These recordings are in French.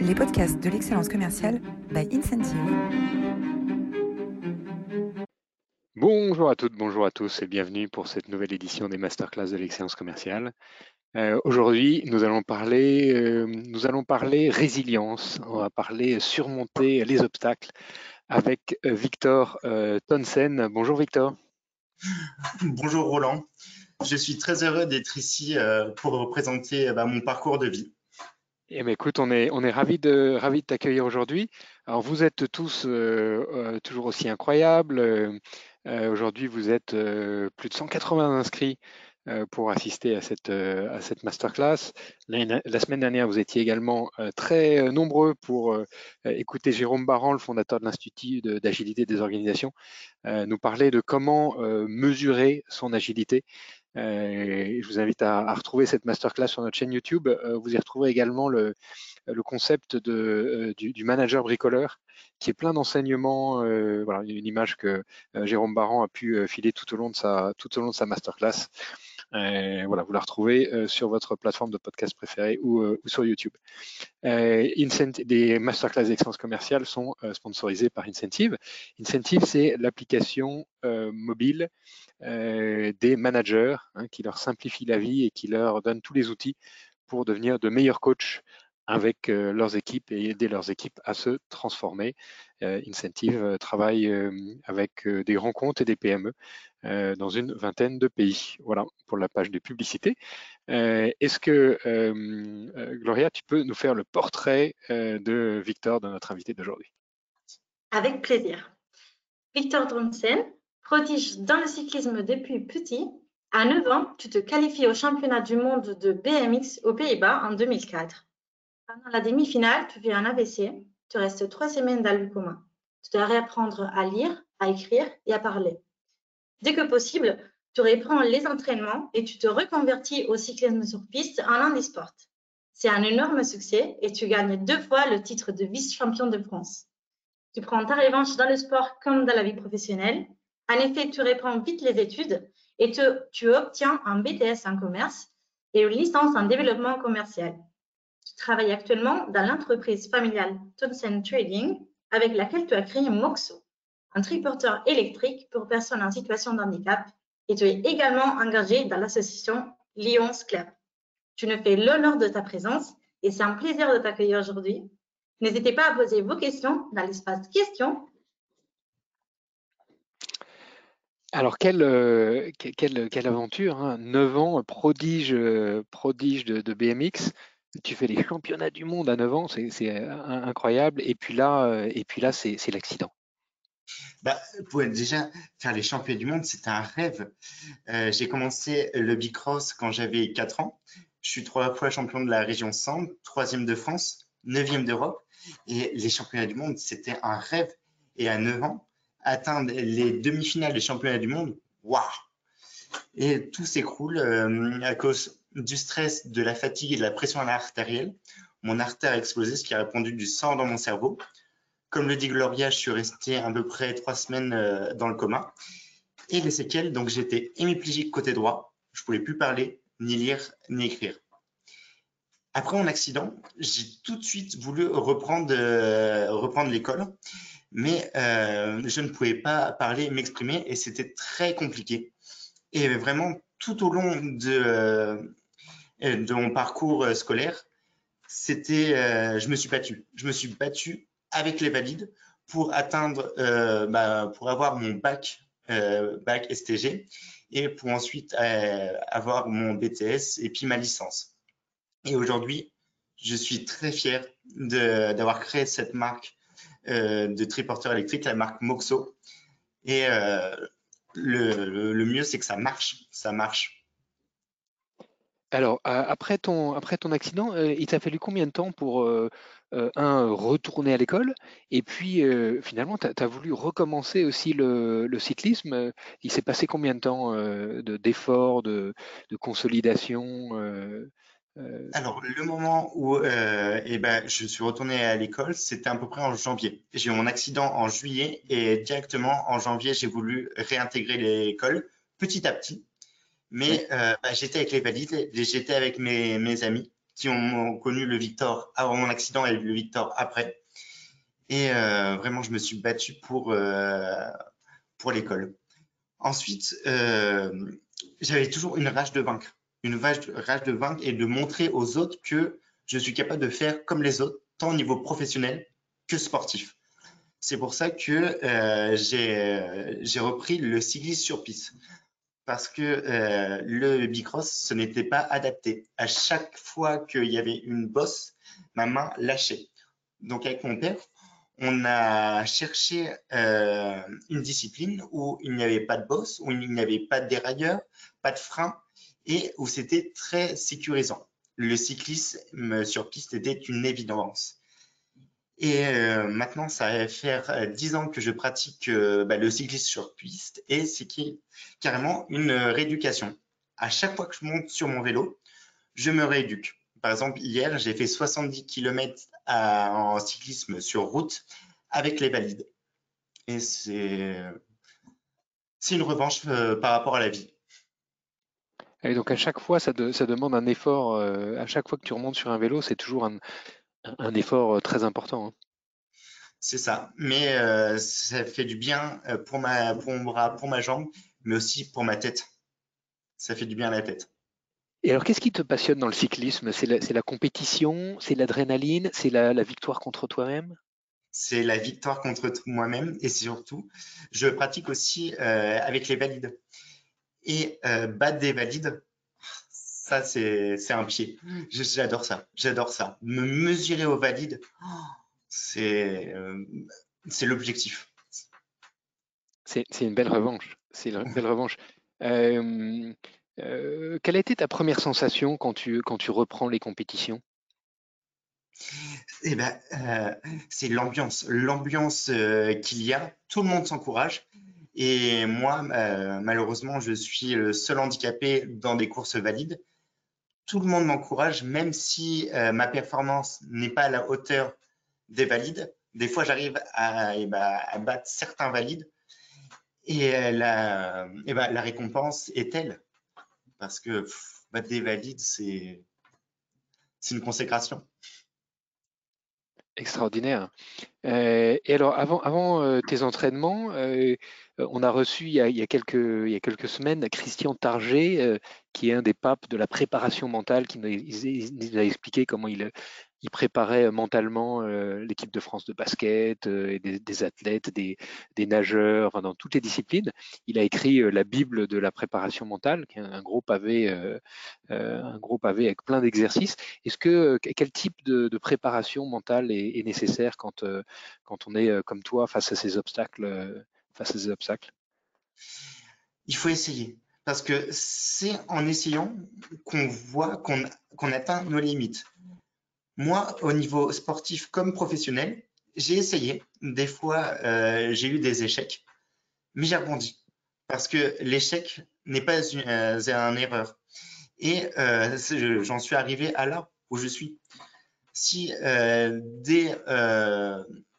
les podcasts de l'excellence commerciale by Incentive. Bonjour à toutes, bonjour à tous et bienvenue pour cette nouvelle édition des masterclass de l'excellence commerciale. Euh, Aujourd'hui, nous allons parler, euh, nous allons parler résilience. On va parler surmonter les obstacles avec euh, Victor euh, Tonsen. Bonjour Victor. Bonjour Roland. Je suis très heureux d'être ici euh, pour représenter bah, mon parcours de vie. Eh bien, écoute, on est, on est ravis de, ravis de t'accueillir aujourd'hui. Alors, vous êtes tous euh, euh, toujours aussi incroyables. Euh, euh, aujourd'hui, vous êtes euh, plus de 180 inscrits pour assister à cette, à cette masterclass. La, la semaine dernière, vous étiez également très nombreux pour écouter Jérôme Barran, le fondateur de l'Institut d'agilité des organisations, nous parler de comment mesurer son agilité. Euh, je vous invite à, à retrouver cette masterclass sur notre chaîne YouTube. Euh, vous y retrouverez également le, le concept de, euh, du, du manager bricoleur, qui est plein d'enseignements. voilà, une image que Jérôme Barran a pu filer tout au long de sa, tout au long de sa masterclass. Euh, voilà, vous la retrouvez euh, sur votre plateforme de podcast préférée ou, euh, ou sur YouTube. Les masterclass d'excellence commerciale sont sponsorisées par Incentive. Incentive, c'est l'application mobile des managers hein, qui leur simplifie la vie et qui leur donne tous les outils pour devenir de meilleurs coachs avec euh, leurs équipes et aider leurs équipes à se transformer. Euh, Incentive euh, travaille avec des grands comptes et des PME dans une vingtaine de pays. Voilà pour la page de publicité. Euh, Est-ce que, Gloria, tu peux nous faire le portrait de Victor, de notre invité d'aujourd'hui? Avec plaisir. Victor Dronsen, prodige dans le cyclisme depuis petit. À 9 ans, tu te qualifies au championnat du monde de BMX aux Pays-Bas en 2004. Pendant la demi-finale, tu fais un AVC. Tu restes trois semaines dans le coma. Tu dois réapprendre à lire, à écrire et à parler. Dès que possible, tu reprends les entraînements et tu te reconvertis au cyclisme sur piste en handisport. C'est un énorme succès et tu gagnes deux fois le titre de vice-champion de France. Tu prends ta revanche dans le sport comme dans la vie professionnelle. En effet, tu reprends vite les études et tu obtiens un BTS en commerce et une licence en développement commercial. Tu travailles actuellement dans l'entreprise familiale Tonsen Trading avec laquelle tu as créé Moxo, un triporteur électrique pour personnes en situation de handicap et tu es également engagé dans l'association Lions Club. Tu nous fais l'honneur de ta présence et c'est un plaisir de t'accueillir aujourd'hui. N'hésitez pas à poser vos questions dans l'espace questions. Alors, quelle, euh, que- quelle, quelle aventure, hein 9 ans, prodige, euh, prodige de BMX. Tu fais les championnats du monde à 9 ans, c'est euh, in- incroyable. Et puis là, euh, là, c'est l'accident. Bah, déjà faire les championnats du monde, c'était un rêve. Euh, j'ai commencé le bicross quand j'avais 4 ans. Je suis trois fois champion de la région Centre, troisième de France, neuvième d'Europe. Et les championnats du monde, c'était un rêve. Et à 9 ans, atteindre les demi-finales des championnats du monde, waouh! Et tout s'écroule à cause du stress, de la fatigue et de la pression artérielle. Mon artère a explosé, ce qui a répandu du sang dans mon cerveau. Comme le dit Gloria, je suis resté à peu près trois semaines euh, dans le coma. Et les séquelles, donc j'étais hémiplégique côté droit. Je pouvais plus parler, ni lire, ni écrire. Après mon accident, j'ai tout de suite voulu reprendre, euh, l'école, mais euh, je ne pouvais pas parler, m'exprimer, et c'était très compliqué. Et vraiment, tout au long de, de mon parcours euh, scolaire, c'était, euh, je me suis battu. Je me suis battu avec les valides pour atteindre, euh, bah, pour avoir mon bac, euh, bac STG et pour ensuite euh, avoir mon BTS et puis ma licence. Et aujourd'hui, je suis très fier d'avoir créé cette marque euh, de triporteur électrique, la marque Moxo. Et euh, le, le- le mieux, c'est que ça marche. Ça marche. Alors, après ton, accident, euh, il t'a fallu combien de temps pour, euh, euh, un, retourner à l'école? Et puis, finalement, tu voulu recommencer aussi le, cyclisme? Il s'est passé combien de temps de, d'efforts, de, consolidation? Alors, le moment où eh ben, je suis retourné à l'école, c'était à peu près en janvier. J'ai eu mon accident en juillet et directement en janvier, j'ai voulu réintégrer l'école petit à petit. Mais euh, bah, j'étais avec les valides, j'étais avec mes, mes amis qui ont connu le Victor avant mon accident et le Victor après. Et euh, vraiment, je me suis battu pour, euh, pour l'école. Ensuite, j'avais toujours une rage de vaincre. Une rage, rage de vaincre et de montrer aux autres que je suis capable de faire comme les autres, tant au niveau professionnel que sportif. C'est pour ça que j'ai repris le cyclisme sur piste parce que euh, le bicross, ce n'était pas adapté. À chaque fois qu'il y avait une bosse, ma main lâchait. Donc avec mon père, on a cherché euh, une discipline où il n'y avait pas de bosse, où il n'y avait pas de dérailleur, pas de frein et où c'était très sécurisant. Le cyclisme sur piste était une évidence. Et euh, maintenant, ça va faire euh, dix ans que je pratique euh, bah, le cyclisme sur piste et c'est carrément une rééducation. À chaque fois que je monte sur mon vélo, je me rééduque. Par exemple, hier, j'ai fait 70 km en cyclisme sur route avec les valides. Et c'est une revanche par rapport à la vie. Et donc à chaque fois, ça, ça demande un effort. à chaque fois que tu remontes sur un vélo, c'est toujours un, un effort euh, très important. Hein. C'est ça, mais euh, ça fait du bien euh, pour, ma, pour mon bras, pour ma jambe, mais aussi pour ma tête. Ça fait du bien à la tête. Et alors, qu'est-ce qui te passionne dans le cyclisme? C'est la, compétition, c'est l'adrénaline, c'est la, victoire contre toi-même? C'est la victoire contre moi-même et surtout, je pratique aussi avec les valides. Et battre des valides, ça, c'est un pied. J'adore ça. J'adore ça. Me mesurer au valide, c'est euh, l'objectif. C'est une belle revanche. C'est une belle revanche. Euh, euh, quelle a été ta première sensation quand tu, quand tu reprends les compétitions? Eh ben, c'est l'ambiance, l'ambiance qu'il y a. Tout le monde s'encourage. Et moi, malheureusement, je suis le seul handicapé dans des courses valides tout le monde m'encourage, même si euh, ma performance n'est pas à la hauteur des valides. Des fois, j'arrive à, eh ben, battre certains valides et, euh, la, eh ben, la, récompense est telle. Parce que battre des valides, c'est une consécration. Extraordinaire. Euh, et alors, avant, avant tes entraînements, on a reçu il y a, quelques, semaines Christian Target, euh, qui est un des papes de la préparation mentale, qui nous a, expliqué comment il, préparait mentalement euh, l'équipe de France de basket, et des, athlètes, des, nageurs, dans toutes les disciplines. Il a écrit la Bible de la préparation mentale, qui est un gros pavé, avec plein d'exercices. Est-ce que quel type de, préparation mentale est, nécessaire quand, quand on est comme toi face à ces obstacles face à ces obstacles? Il faut essayer. Parce que c'est en essayant qu'on voit qu'on atteint nos limites. Moi, au niveau sportif comme professionnel, j'ai essayé. Des fois, euh, j'ai eu des échecs, mais j'ai rebondi. Parce que l'échec n'est pas une, euh, erreur. Et euh, j'en suis arrivé à là où je suis. Si dès,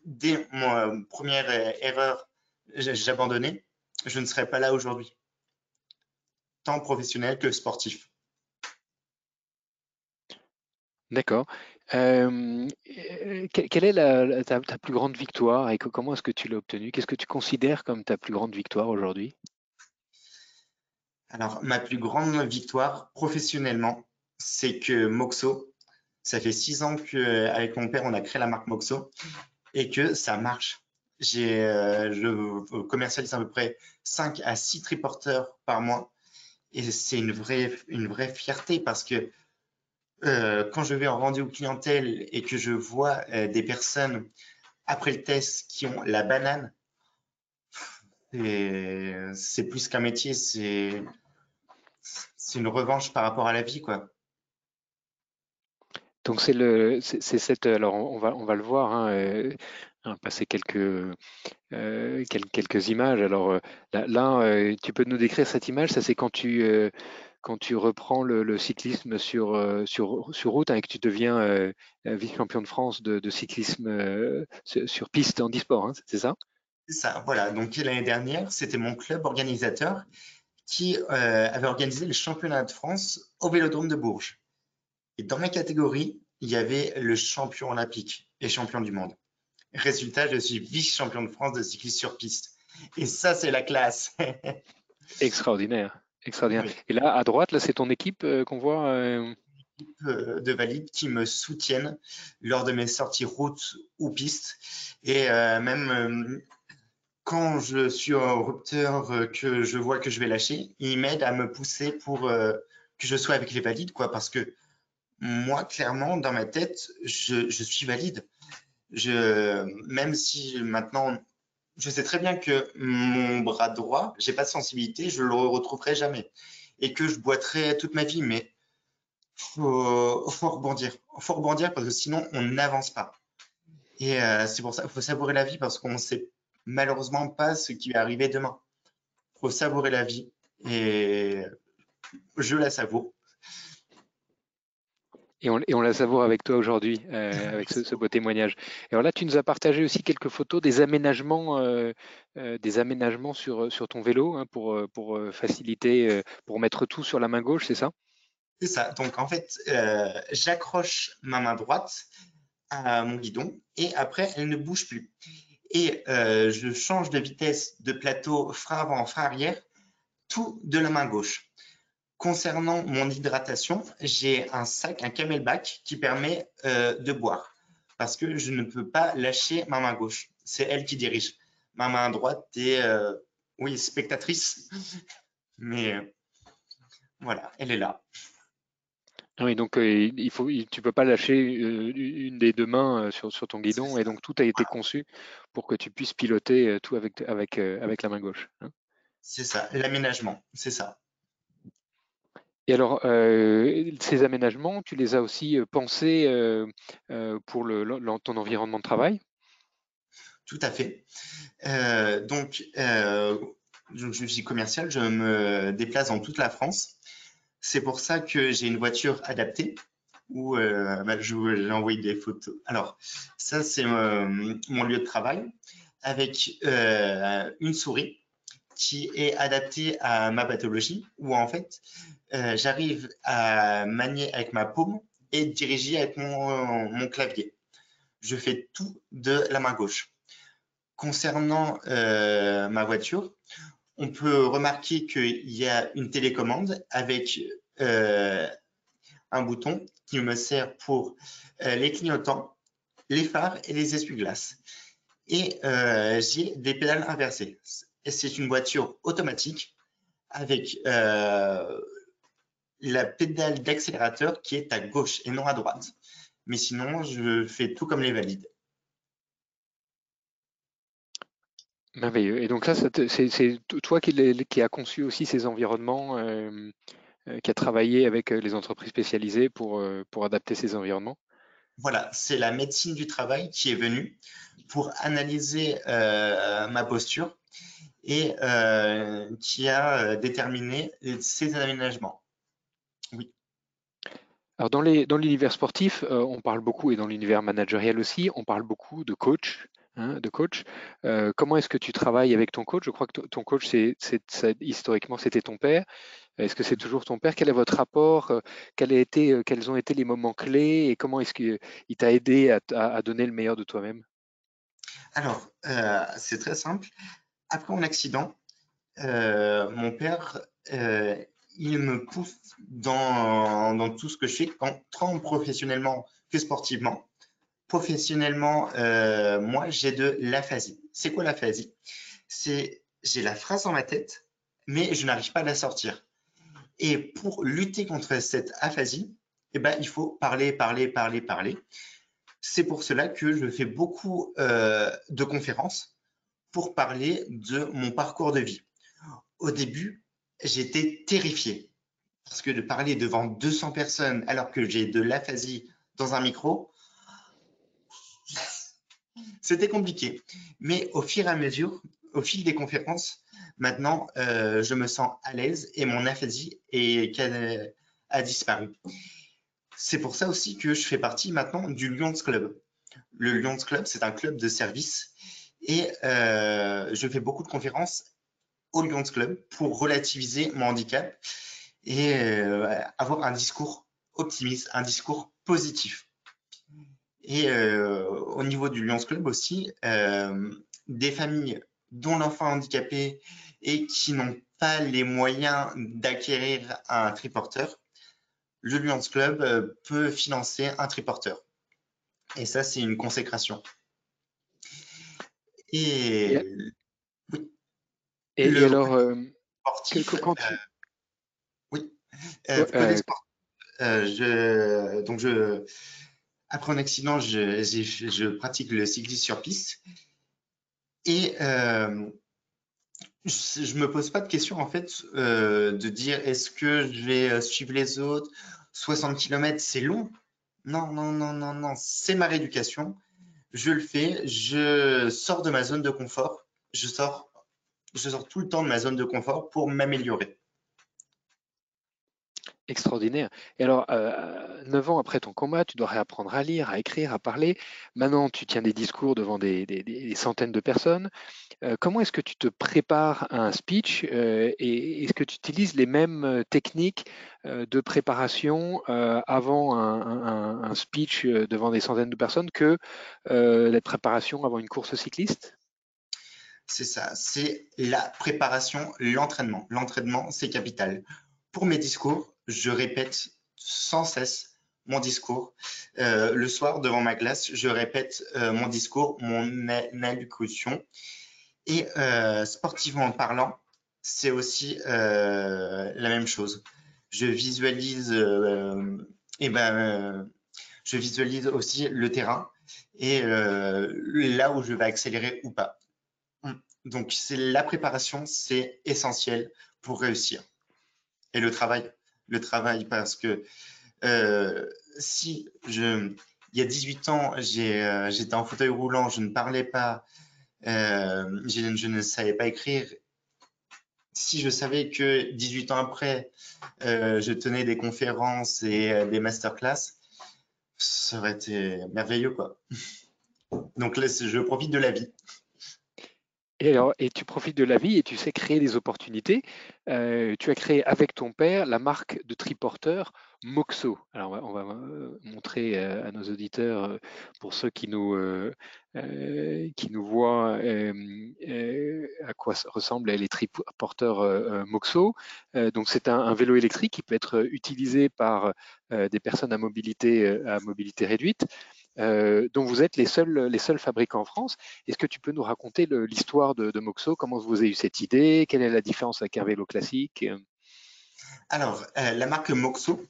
dès ma première erreur, j'ai abandonné, je ne serais pas là aujourd'hui, tant professionnel que sportif. D'accord. Euh, quelle est ta, plus grande victoire et comment est-ce que tu l'as obtenue? Qu'est-ce que tu considères comme ta plus grande victoire aujourd'hui? Alors, ma plus grande victoire professionnellement, c'est que Moxo, ça fait six ans qu'avec mon père, on a créé la marque Moxo et que ça marche. Euh, je commercialise à peu près 5 à 6 triporteurs par mois. Et c'est une vraie, une vraie fierté parce que euh, quand je vais en rendez-vous clientèle et que je vois euh, des personnes après le test qui ont la banane, c'est plus qu'un métier, c'est une revanche par rapport à la vie, quoi. Donc c'est cette, alors on va, on va le voir. Hein, Hein, passer quelques, euh, quelques, images. Alors euh, là, euh, tu peux nous décrire cette image. Ça, c'est quand tu, quand tu reprends le, cyclisme sur, route hein, et que tu deviens vice-champion de France de, cyclisme sur piste en e-sport, hein, c'est ça? C'est ça, voilà. Donc l'année dernière, c'était mon club organisateur qui avait organisé le championnat de France au Vélodrome de Bourges. Et dans ma catégorie, il y avait le champion olympique et champion du monde. Résultat, je suis vice-champion de France de cyclisme sur piste. Et ça, c'est la classe. Extraordinaire. Extraordinaire. Et là, à droite, là, c'est ton équipe euh, qu'on voit. Euh... de valides qui me soutiennent lors de mes sorties route ou piste. Et euh, même euh, quand je suis en rupteur, que je vois que je vais lâcher, ils m'aident à me pousser pour que je sois avec les valides, quoi, parce que moi, clairement, dans ma tête, je, je suis valide. Même si maintenant, je sais très bien que mon bras droit, j'ai pas de sensibilité, je le retrouverai jamais et que je boiterai toute ma vie. Mais faut, faut rebondir, faut rebondir parce que sinon on n'avance pas. Et euh, c'est pour ça qu'il faut savourer la vie parce qu'on sait malheureusement pas ce qui va arriver demain. Faut savourer la vie et je la savoure. Et on, et on, la savoure avec toi aujourd'hui, euh, avec ce, ce, beau témoignage. Et alors là, tu nous as partagé aussi quelques photos des aménagements, euh, euh, des aménagements sur, sur ton vélo hein, pour, pour faciliter, pour mettre tout sur la main gauche, c'est ça? C'est ça. Donc en fait, j'accroche ma main droite à mon guidon et après, elle ne bouge plus. Et je change de vitesse de plateau frein avant, frein arrière, tout de la main gauche. Concernant mon hydratation, j'ai un sac, un camelback qui permet euh, de boire parce que je ne peux pas lâcher ma main gauche. C'est elle qui dirige. Ma main droite est, euh, oui, spectatrice, mais euh, voilà, elle est là. Ah oui, donc il faut, tu peux pas lâcher une des deux mains sur, sur, ton guidon et donc tout a été conçu pour que tu puisses piloter tout avec, avec, avec la main gauche. Hein. c'est ça, l'aménagement, c'est ça. Et alors, euh, ces aménagements, tu les as aussi euh, pensés euh, pour ton environnement de travail? Tout à fait. donc, je suis commercial, je me déplace dans toute la France. C'est pour ça que j'ai une voiture adaptée où bah, j'ai envoyé des photos. Alors, ça, c'est mon lieu de travail avec une souris qui est adaptée à ma pathologie, où en fait, euh, j'arrive à manier avec ma paume et diriger avec mon, clavier. Je fais tout de la main gauche. Concernant euh, ma voiture, on peut remarquer qu'il y a une télécommande avec euh, un bouton qui me sert pour les clignotants, les phares et les essuie-glaces. Et j'ai des pédales inversées c'est une voiture automatique avec la pédale d'accélérateur qui est à gauche et non à droite. Mais sinon, je fais tout comme les valides. Merveilleux. Et donc là, c'est toi qui, qui as conçu aussi ces environnements, euh, euh, qui a travaillé avec les entreprises spécialisées pour, pour adapter ces environnements? Voilà, c'est la médecine du travail qui est venue pour analyser ma posture et euh, qui a euh, déterminé ces aménagements. Alors dans l'univers dans sportif, euh, on parle beaucoup, et dans l'univers managérial aussi, on parle beaucoup de coach. Hein, de coach. Euh, comment est-ce que tu travailles avec ton coach? Je crois que ton coach, c'est, historiquement, c'était ton père. Est-ce que c'est toujours ton père? Quel est votre rapport quel a été, Quels ont été les moments clés et comment est-ce qu'il t'a aidé à, à, donner le meilleur de toi-même? Alors, euh, c'est très simple après mon accident, euh, mon père, euh, il me pousse dans, tout ce que je fais, tant professionnellement que sportivement. Professionnellement, euh, moi, j'ai de l'aphasie. C'est quoi l'aphasie? C'est j'ai la phrase dans ma tête, mais je n'arrive pas à la sortir. Et pour lutter contre cette aphasie, eh ben, il faut parler, parler, parler, parler. C'est pour cela que je fais beaucoup euh, de conférences pour parler de mon parcours de vie. Au début, j'étais terrifié parce que de parler devant 200 personnes alors que j'ai de l'aphasie dans un micro, c'était compliqué. Mais au fur et à mesure, au fil des conférences, maintenant, euh, je me sens à l'aise et mon aphasie est, a, disparu. C'est pour ça aussi que je fais partie maintenant du Lions Club. Le Lions Club, c'est un club de service et euh, je fais beaucoup de conférences au Lions Club pour relativiser mon handicap et euh, avoir un discours optimiste, un discours positif. Et euh, au niveau du Lions Club aussi, euh, des familles dont l'enfant handicapé et qui n'ont pas les moyens d'acquérir un triporteur, le Lions Club peut financer un triporteur. Et ça, c'est une consécration. Et. Et, alors, sportif, quand tu... oui, je, donc je, après un accident, je, je, pratique le cyclisme sur piste. Et euh, je, ne me pose pas de question en fait euh, de dire est-ce que je vais euh, suivre les autres? 60 km c'est long? Non non non non non c'est ma rééducation. Je le fais je sors de ma zone de confort. Je sors je sors tout le temps de ma zone de confort pour m'améliorer Extraordinaire. Et alors, euh, neuf ans après ton combat, tu dois réapprendre à lire, à écrire, à parler. Maintenant, tu tiens des discours devant des, centaines de personnes. Euh, comment est-ce que tu te prépares à un speech euh, et est-ce que tu utilises les mêmes techniques de préparation avant un, speech devant des centaines de personnes que la préparation avant une course cycliste? C'est ça, c'est la préparation, l'entraînement. L'entraînement, c'est capital. Pour mes discours, je répète sans cesse mon discours. Euh, le soir, devant ma classe, je répète euh, mon discours, mon allocution. Et euh, sportivement parlant, c'est aussi la même chose. Je visualise, et ben, je visualise aussi le terrain et là où je vais accélérer ou pas. Donc, c'est la préparation, c'est essentiel pour réussir. Et le travail, le travail parce que euh, si je, il y a 18 ans, euh, j'étais en fauteuil roulant, je ne parlais pas, euh, je, ne savais pas écrire. Si je savais que 18 ans après, je tenais des conférences et des masterclass, ça aurait été merveilleux, quoi. Donc là, je profite de la vie. Et, alors, et tu profites de la vie et tu sais créer des opportunités. Euh, tu as créé avec ton père la marque de triporteur Moxo. Alors, on va, euh, montrer euh, à nos auditeurs, pour ceux qui nous, qui nous voient, à quoi ressemblent les triporteurs Moxo. donc, c'est un, un, vélo électrique qui peut être utilisé par des personnes à mobilité, à mobilité réduite euh, dont vous êtes les seuls, les seuls fabricants en France. Est-ce que tu peux nous raconter l'histoire de, Moxo? Comment vous avez eu cette idée? Quelle est la différence avec un vélo classique? Alors, euh, la marque Moxo,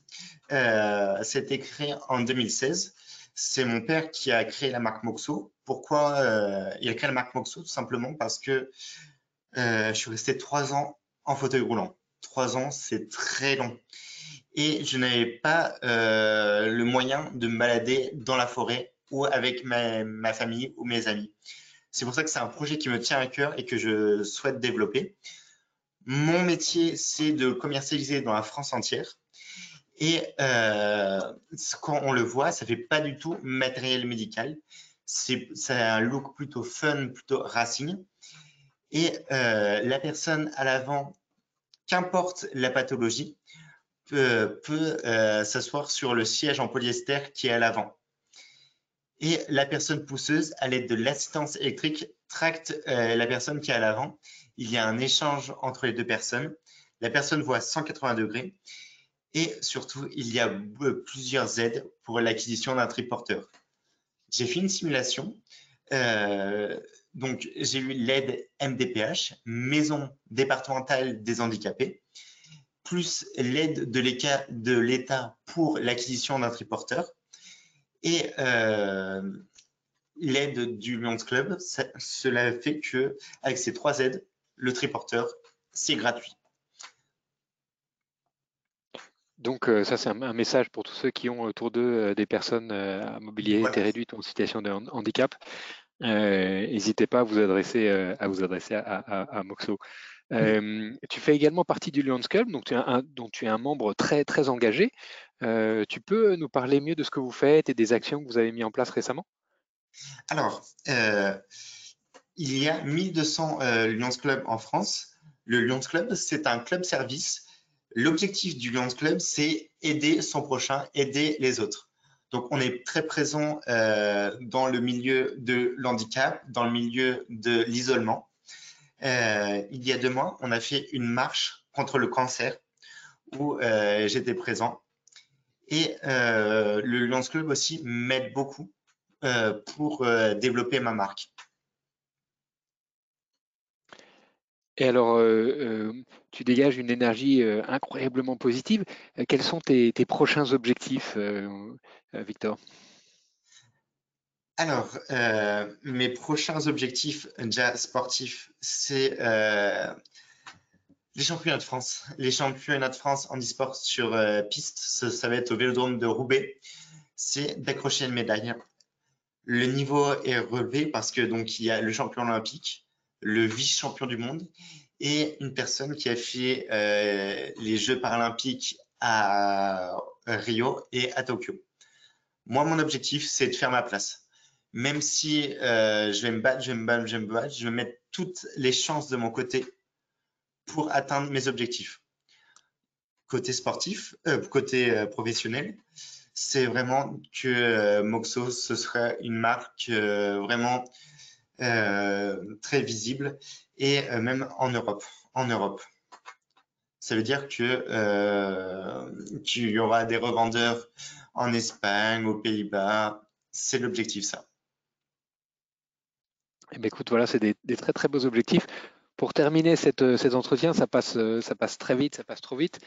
euh, créée en 2016. C'est mon père qui a créé la marque Moxo. Pourquoi euh, il a créé la marque Moxo? Tout simplement parce que je suis resté trois ans en fauteuil roulant. Trois ans, c'est très long et je n'avais pas euh, le moyen de me balader dans la forêt ou avec ma, famille ou mes amis. C'est pour ça que c'est un projet qui me tient à cœur et que je souhaite développer. Mon métier, c'est de commercialiser dans la France entière. Et euh, quand on le voit, ça fait pas du tout matériel médical. C'est un look plutôt fun, plutôt racing. Et euh, la personne à l'avant, qu'importe la pathologie, peut, euh, s'asseoir sur le siège en polyester qui est à l'avant. Et la personne pousseuse, à l'aide de l'assistance électrique, tracte euh, la personne qui est à l'avant. Il y a un échange entre les deux personnes. La personne voit 180 degrés. Et surtout, il y a euh, plusieurs aides pour l'acquisition d'un triporteur. J'ai fait une simulation. donc, j'ai eu l'aide MDPH, Maison départementale des handicapés plus l'aide de l'État pour l'acquisition d'un triporteur et euh, l'aide du Lions Club. cela fait que avec ces trois aides, le triporteur, c'est gratuit. Donc euh, ça, c'est un, message pour tous ceux qui ont autour d'eux euh, des personnes à mobilité réduite ou en situation de handicap. N'hésitez pas à vous adresser à, vous adresser à Moxo. Euh, tu fais également partie du Lions Club, donc tu es un, tu es un membre très, très engagé. Euh, tu peux nous parler mieux de ce que vous faites et des actions que vous avez mis en place récemment? Alors, euh, il y a 1200 Lions Club en France. Le Lions Club, c'est un club service L'objectif du Lions Club, c'est aider son prochain, aider les autres. Donc, on est très présent dans le milieu de l'handicap, dans le milieu de l'isolement. Euh, il y a deux mois, on a fait une marche contre le cancer où euh, j'étais présent. Et le Lions Club aussi m'aide beaucoup pour développer ma marque. Et alors, euh, euh, tu dégages une énergie euh, incroyablement positive. quels sont tes, prochains objectifs, Victor? Alors, mes prochains objectifs déjà sportifs, c'est les championnats de France. Les championnats de France en e-sport sur piste, ça, va être au Vélodrome de Roubaix. C'est d'accrocher une médaille. Le niveau est relevé parce que donc il y a le champion olympique, le vice-champion du monde et une personne qui a fait euh, les Jeux paralympiques à Rio et à Tokyo. Moi, mon objectif, c'est de faire ma place. Même si euh, je vais me battre, je vais me battre, je vais me battre, je vais mettre toutes les chances de mon côté pour atteindre mes objectifs. Côté sportif, euh, côté professionnel, c'est vraiment que Moxo, ce serait une marque vraiment euh, très visible et euh, même en Europe. En Europe. Ça veut dire que euh, qu'il y aura des revendeurs en Espagne, aux Pays-Bas. C'est l'objectif, ça. Eh bien, écoute, voilà, c'est des, très très beaux objectifs. Pour terminer cette, cet entretien, ça passe, ça passe très vite, ça passe trop vite.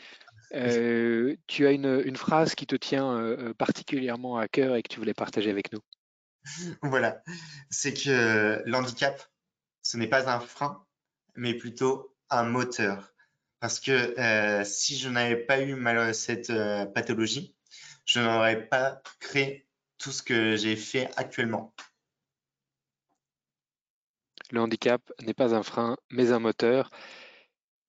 tu as une, une, phrase qui te tient particulièrement à cœur et que tu voulais partager avec nous. voilà, c'est que l'handicap, ce n'est pas un frein, mais plutôt un moteur. Parce que euh, si je n'avais pas eu cette euh, pathologie, je n'aurais pas créé tout ce que j'ai fait actuellement. Le handicap n'est pas un frein, mais un moteur.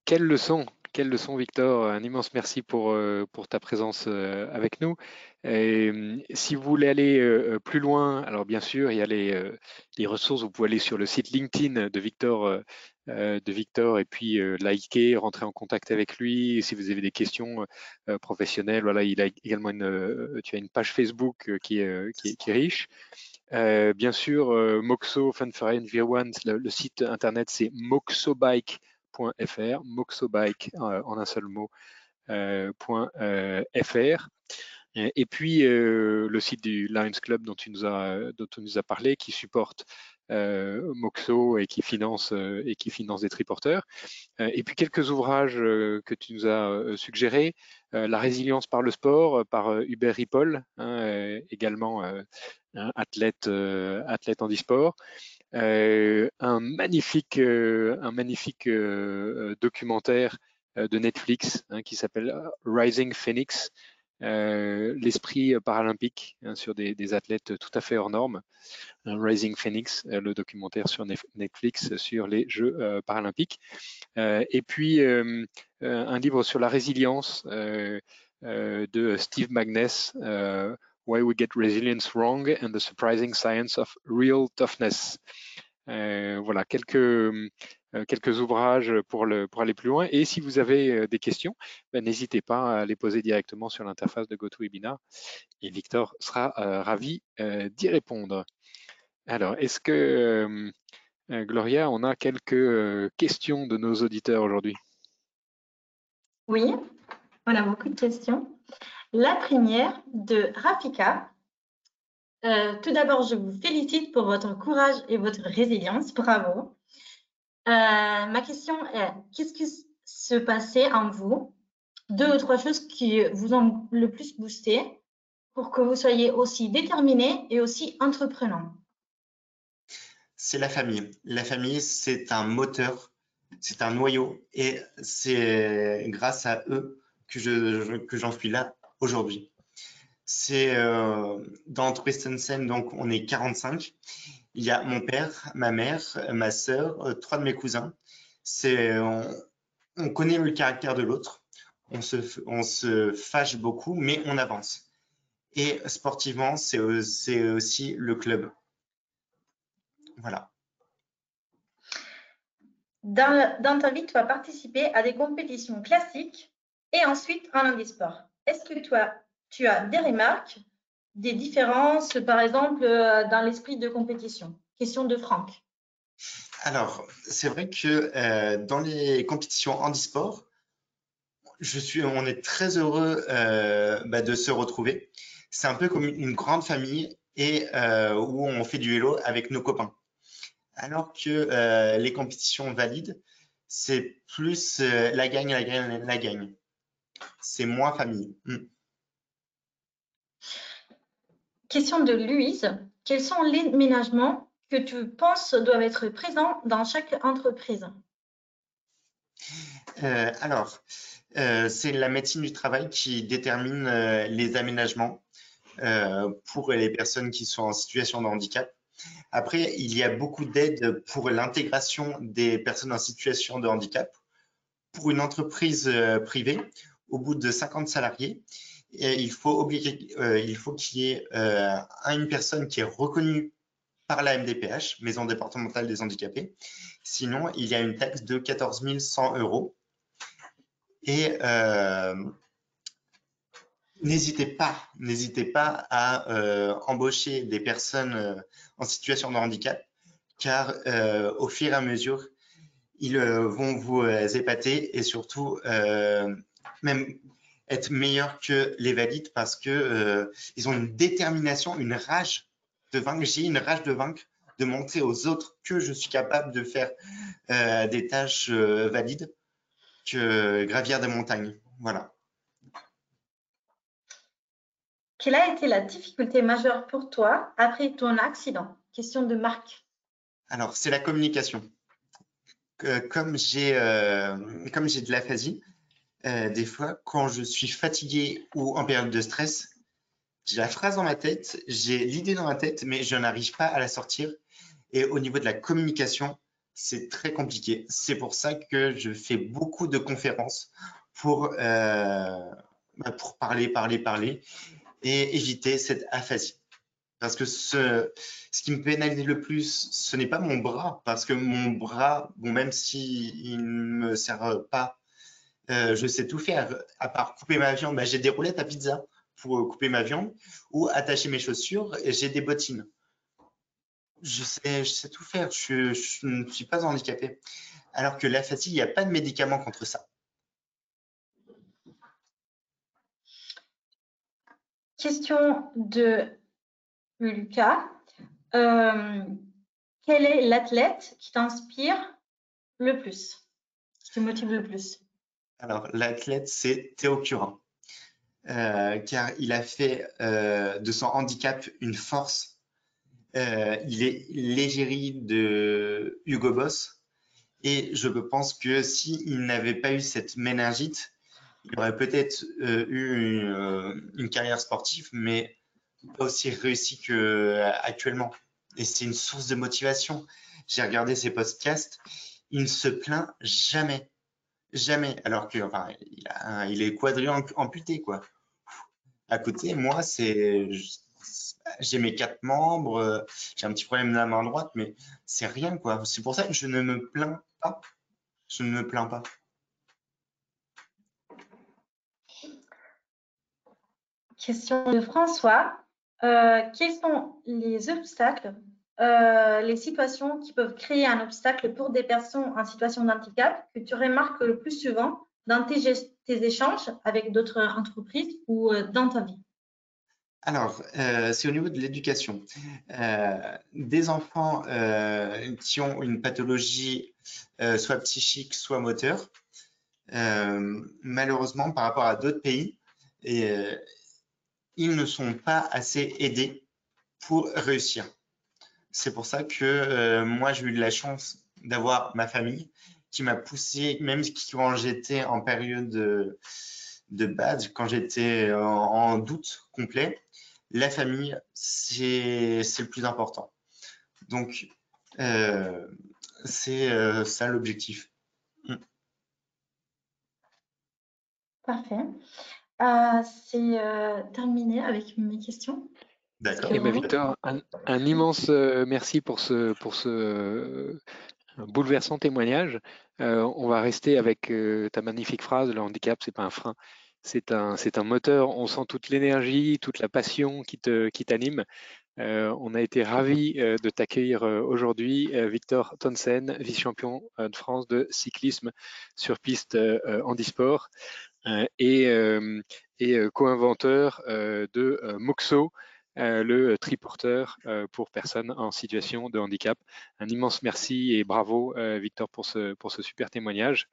Quelle leçon quelle leçon, Victor? Un immense merci pour, euh, ta présence euh, avec nous. Et, si vous voulez aller euh, plus loin, alors bien sûr, il y a les, ressources. Vous pouvez aller sur le site LinkedIn de Victor, de Victor et puis liker, rentrer en contact avec lui. Si vous avez des questions professionnelles, voilà, il a également une, tu as une page Facebook qui est, riche. Bien sûr, Moxo Fun for Environment, le, le site internet c'est moxobike.com .fr, moxobike euh, en un seul mot, euh, euh, .fr. Et puis le site du Lions Club dont tu nous as, dont tu nous as parlé, qui supporte Moxo et qui finance et qui finance des triporteurs. et puis quelques ouvrages que tu nous as suggérés, La résilience par le sport par Hubert Ripoll, hein, également athlète athlète en. Euh, un magnifique, euh, un magnifique euh, documentaire de Netflix hein, qui s'appelle Rising Phoenix, l'esprit paralympique hein, sur des, athlètes tout à fait hors normes. Rising Phoenix, le documentaire sur Netflix sur les Jeux paralympiques. et puis un livre sur la résilience de Steve Magness, Why We Get Resilience Wrong and the Surprising Science of Real Toughness. Euh, voilà, quelques, euh, quelques ouvrages pour, le, pour aller plus loin. Et si vous avez euh, des questions, ben, n'hésitez pas à les poser directement sur l'interface de GoToWebinar et Victor sera ravi d'y répondre. Alors, est-ce que, Gloria, on a quelques questions de nos auditeurs aujourd'hui? Oui, on a beaucoup de questions. La première de Rafika. Euh, tout d'abord, je vous félicite pour votre courage et votre résilience. Bravo. Euh, ma question est, qu'est-ce qui se passait en vous? Deux ou trois choses qui vous ont le plus boosté pour que vous soyez aussi déterminé et aussi entreprenant? C'est la famille. La famille, c'est un moteur, c'est un noyau et c'est grâce à eux que j'en suis là aujourd'hui. C'est euh, dans Twistensen, donc on est 45. Il y a mon père, ma mère, ma sœur, euh, trois de mes cousins. On, connaît le caractère de l'autre. On se, fâche beaucoup, mais on avance. Et sportivement, c'est aussi le club. Voilà. Dans, dans, ta vie, tu as participé à des compétitions classiques et ensuite en handisport. Est-ce que toi, tu as des remarques, des différences, par exemple, euh, dans l'esprit de compétition? Question de Franck. Alors, c'est vrai que euh, dans les compétitions handisport, je on est très heureux euh, bah, de se retrouver. C'est un peu comme une grande famille et où on fait du vélo avec nos copains. Alors que les compétitions valides, c'est plus la gagne, la gagne, la gagne. C'est moins famille. Hmm. Question de Louise. Quels sont les ménagements que tu penses doivent être présents dans chaque entreprise? Euh, Alors, euh, c'est la médecine du travail qui détermine euh, les aménagements pour les personnes qui sont en situation de handicap. Après, il y a beaucoup d'aides pour l'intégration des personnes en situation de handicap. Pour une entreprise privée, au bout de 50 salariés, il faut, euh, il faut qu'il y ait euh, une personne qui est reconnue par la MDPH, Maison départementale des handicapés. Sinon, il y a une taxe de 14 100 euros. Et euh, n'hésitez pas, n'hésitez pas à embaucher des personnes en situation de handicap, car au fur et à mesure, ils vont vous épater et surtout même être meilleurs que les valides parce que euh, ils ont une détermination, une rage de vaincre. J'ai une rage de vaincre, de montrer aux autres que je suis capable de faire euh, des tâches euh, valides, que gravir des montagnes. Voilà. Quelle a été la difficulté majeure pour toi après ton accident? Question de Marc. Alors, c'est la communication. Comme j'ai de l'aphasie, euh, des fois, quand je suis fatigué ou en période de stress, j'ai la phrase dans ma tête, j'ai l'idée dans ma tête, mais je n'arrive pas à la sortir. Et au niveau de la communication, c'est très compliqué. C'est pour ça que je fais beaucoup de conférences pour, euh, bah, pour parler, parler, parler et éviter cette aphasie. Parce que ce, qui me pénalise le plus, ce n'est pas mon bras, parce que mon bras, bon, même s'il ne me sert pas euh, je sais tout faire. À part couper ma viande, bah, j'ai des roulettes à pizza pour euh, couper ma viande ou attacher mes chaussures j'ai des bottines. Je sais, je sais tout faire. Je, ne suis pas handicapé. Alors que la fatigue, il n'y a pas de médicament contre ça. Question de Lucas. Euh, quel est l'athlète qui t'inspire le plus, qui te motive le plus? Alors, l'athlète, c'est Théo Curin, euh, car il a fait euh, de son handicap une force. Euh, il est l'égérie de Hugo Boss, et je pense que s'il n'avait pas eu cette méningite, il aurait peut-être eu une, carrière sportive, mais pas aussi réussi qu'actuellement. Et c'est une source de motivation. J'ai regardé ses podcasts, il ne se plaint jamais Jamais. Alors que, enfin, il, est quadrillon amputé, quoi. À côté, moi, c'est, j'ai mes quatre membres, j'ai un petit problème de la main droite, mais c'est rien, quoi. C'est pour ça que je ne me plains pas. Je ne me plains pas. Question de François. Euh, quels sont les obstacles euh, les situations qui peuvent créer un obstacle pour des personnes en situation d'handicap que tu remarques le plus souvent dans tes, échanges avec d'autres entreprises ou euh, dans ta vie? Alors, euh, c'est au niveau de l'éducation. des enfants qui ont une pathologie soit psychique, soit moteur, malheureusement, par rapport à d'autres pays, ils ne sont pas assez aidés pour réussir. C'est pour ça que euh, moi, j'ai eu de la chance d'avoir ma famille qui m'a poussé, même quand j'étais en période de, de bad, quand j'étais en, doute complet, la famille, c'est le plus important. Donc, euh, c'est euh, ça l'objectif. Mm. Parfait. c'est terminé avec mes questions. D'accord. Victor, un, immense euh, merci pour ce, pour ce, un bouleversant témoignage. on va rester avec ta magnifique phrase, le handicap, c'est pas un frein, c'est un, c'est un moteur. On sent toute l'énergie, toute la passion qui, te, qui t'anime. on a été ravis de t'accueillir aujourd'hui, Victor Tonsen, vice-champion de France de cyclisme sur piste handisport et, et co-inventeur de Moxo, euh, le triporteur euh, pour personnes en situation de handicap. Un immense merci et bravo euh, Victor pour ce, pour ce super témoignage.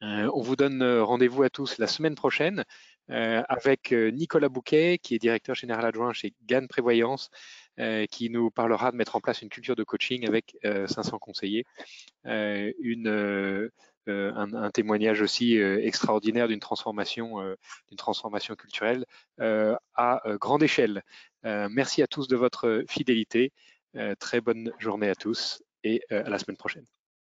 on vous donne rendez-vous à tous la semaine prochaine avec Nicolas Bouquet, qui est directeur général adjoint chez GAN Prévoyance, qui nous parlera de mettre en place une culture de coaching avec 500 conseillers. une euh, un, témoignage aussi euh, extraordinaire d'une transformation, euh, d'une transformation culturelle à grande échelle. merci à tous de votre fidélité. très bonne journée à tous et à la semaine prochaine.